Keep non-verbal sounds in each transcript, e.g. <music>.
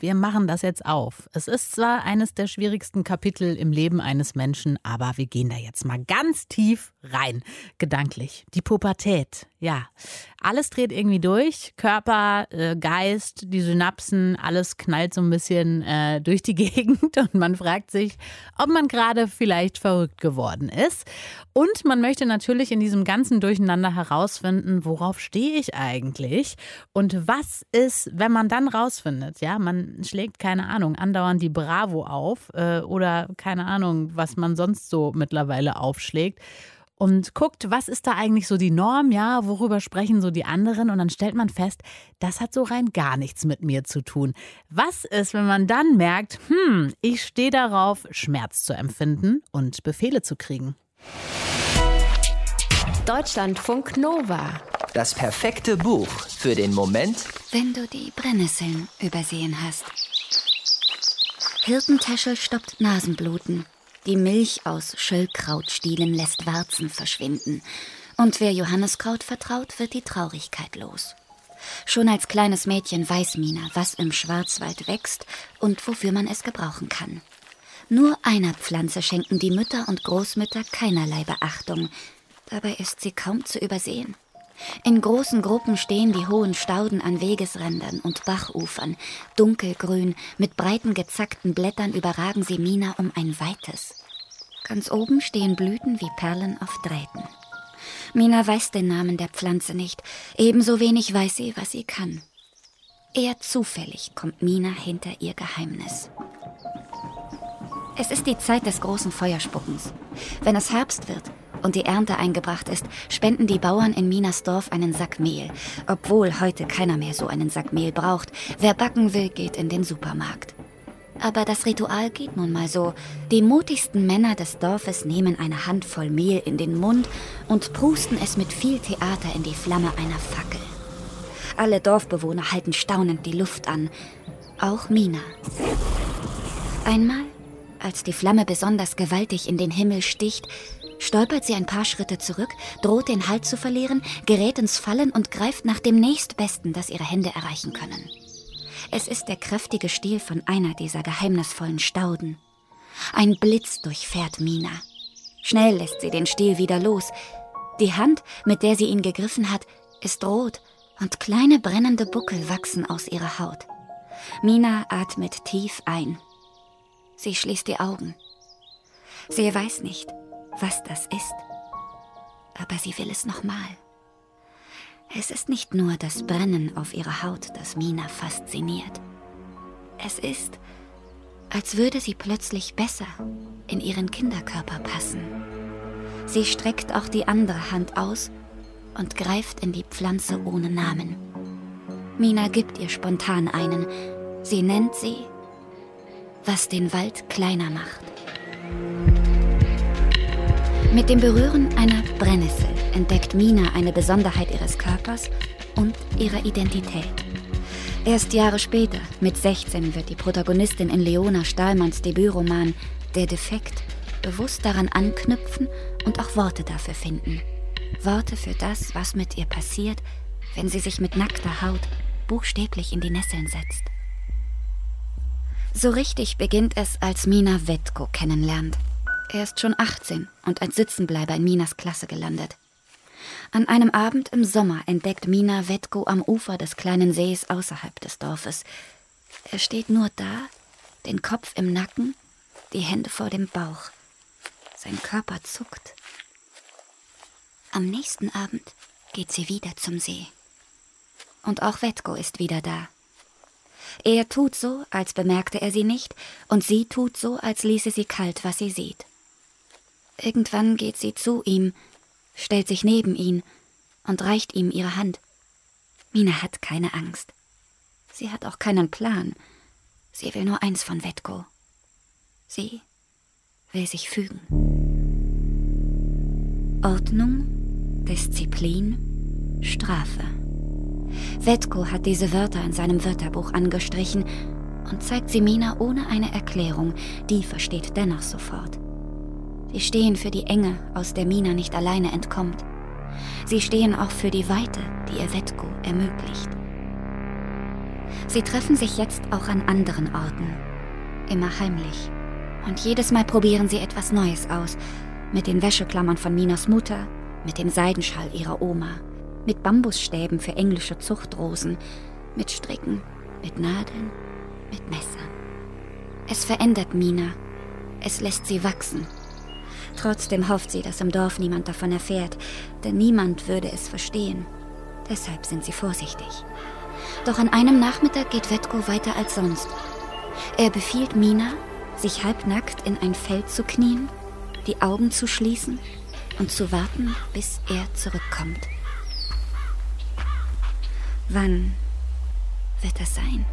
Wir machen das jetzt auf. Es ist zwar eines der schwierigsten Kapitel im Leben eines Menschen, aber wir gehen da jetzt mal ganz tief rein, gedanklich. Die Pubertät, ja. Alles dreht irgendwie durch. Körper, äh, Geist, die Synapsen, alles knallt so ein bisschen äh, durch die <laughs> Gegend und man fragt sich, ob man gerade vielleicht verrückt geworden ist. Und man möchte natürlich in diesem ganzen Durcheinander herausfinden, worauf stehe ich eigentlich und was ist, wenn man dann rausfindet, ja, man schlägt keine Ahnung, andauernd die Bravo auf äh, oder keine Ahnung, was man sonst so mittlerweile aufschlägt und guckt, was ist da eigentlich so die Norm, ja, worüber sprechen so die anderen und dann stellt man fest, das hat so rein gar nichts mit mir zu tun. Was ist, wenn man dann merkt, hm, ich stehe darauf, Schmerz zu empfinden und Befehle zu kriegen? Deutschlandfunk Nova. Das perfekte Buch für den Moment, wenn du die Brennnesseln übersehen hast. Hirtentäschel stoppt Nasenbluten. Die Milch aus Schöllkrautstielen lässt Warzen verschwinden. Und wer Johanneskraut vertraut, wird die Traurigkeit los. Schon als kleines Mädchen weiß Mina, was im Schwarzwald wächst und wofür man es gebrauchen kann. Nur einer Pflanze schenken die Mütter und Großmütter keinerlei Beachtung. Dabei ist sie kaum zu übersehen. In großen Gruppen stehen die hohen Stauden an Wegesrändern und Bachufern. Dunkelgrün, mit breiten gezackten Blättern überragen sie Mina um ein weites. Ganz oben stehen Blüten wie Perlen auf Drähten. Mina weiß den Namen der Pflanze nicht, ebenso wenig weiß sie, was sie kann. Eher zufällig kommt Mina hinter ihr Geheimnis. Es ist die Zeit des großen Feuerspuckens. Wenn es Herbst wird, und die Ernte eingebracht ist, spenden die Bauern in Minas Dorf einen Sack Mehl, obwohl heute keiner mehr so einen Sack Mehl braucht. Wer backen will, geht in den Supermarkt. Aber das Ritual geht nun mal so. Die mutigsten Männer des Dorfes nehmen eine Handvoll Mehl in den Mund und pusten es mit viel Theater in die Flamme einer Fackel. Alle Dorfbewohner halten staunend die Luft an. Auch Mina. Einmal, als die Flamme besonders gewaltig in den Himmel sticht, stolpert sie ein paar Schritte zurück, droht den Halt zu verlieren, gerät ins Fallen und greift nach dem nächstbesten, das ihre Hände erreichen können. Es ist der kräftige Stiel von einer dieser geheimnisvollen Stauden. Ein Blitz durchfährt Mina. Schnell lässt sie den Stiel wieder los. Die Hand, mit der sie ihn gegriffen hat, ist rot und kleine brennende Buckel wachsen aus ihrer Haut. Mina atmet tief ein. Sie schließt die Augen. Sie weiß nicht, was das ist. Aber sie will es nochmal. Es ist nicht nur das Brennen auf ihrer Haut, das Mina fasziniert. Es ist, als würde sie plötzlich besser in ihren Kinderkörper passen. Sie streckt auch die andere Hand aus und greift in die Pflanze ohne Namen. Mina gibt ihr spontan einen. Sie nennt sie, was den Wald kleiner macht. Mit dem Berühren einer Brennnessel entdeckt Mina eine Besonderheit ihres Körpers und ihrer Identität. Erst Jahre später, mit 16, wird die Protagonistin in Leona Stahlmanns Debütroman Der Defekt bewusst daran anknüpfen und auch Worte dafür finden. Worte für das, was mit ihr passiert, wenn sie sich mit nackter Haut buchstäblich in die Nesseln setzt. So richtig beginnt es, als Mina Wetko kennenlernt. Er ist schon 18 und als Sitzenbleiber in Minas Klasse gelandet. An einem Abend im Sommer entdeckt Mina Wetko am Ufer des kleinen Sees außerhalb des Dorfes. Er steht nur da, den Kopf im Nacken, die Hände vor dem Bauch. Sein Körper zuckt. Am nächsten Abend geht sie wieder zum See. Und auch Wetko ist wieder da. Er tut so, als bemerkte er sie nicht, und sie tut so, als ließe sie kalt, was sie sieht. Irgendwann geht sie zu ihm, stellt sich neben ihn und reicht ihm ihre Hand. Mina hat keine Angst. Sie hat auch keinen Plan. Sie will nur eins von Wetko. Sie will sich fügen. Ordnung, Disziplin, Strafe. Wetko hat diese Wörter in seinem Wörterbuch angestrichen und zeigt sie Mina ohne eine Erklärung. Die versteht dennoch sofort. Sie stehen für die Enge, aus der Mina nicht alleine entkommt. Sie stehen auch für die Weite, die ihr Wetko ermöglicht. Sie treffen sich jetzt auch an anderen Orten, immer heimlich. Und jedes Mal probieren sie etwas Neues aus. Mit den Wäscheklammern von Minas Mutter, mit dem Seidenschall ihrer Oma, mit Bambusstäben für englische Zuchtrosen, mit Stricken, mit Nadeln, mit Messern. Es verändert Mina. Es lässt sie wachsen. Trotzdem hofft sie, dass im Dorf niemand davon erfährt, denn niemand würde es verstehen. Deshalb sind sie vorsichtig. Doch an einem Nachmittag geht Wetko weiter als sonst. Er befiehlt Mina, sich halbnackt in ein Feld zu knien, die Augen zu schließen und zu warten, bis er zurückkommt. Wann wird das sein?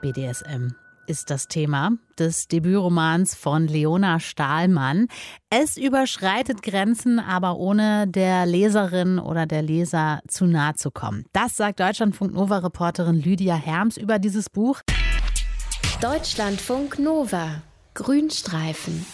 BDSM ist das Thema des Debütromans von Leona Stahlmann. Es überschreitet Grenzen, aber ohne der Leserin oder der Leser zu nahe zu kommen. Das sagt Deutschlandfunk Nova-Reporterin Lydia Herms über dieses Buch. Deutschlandfunk Nova. Grünstreifen.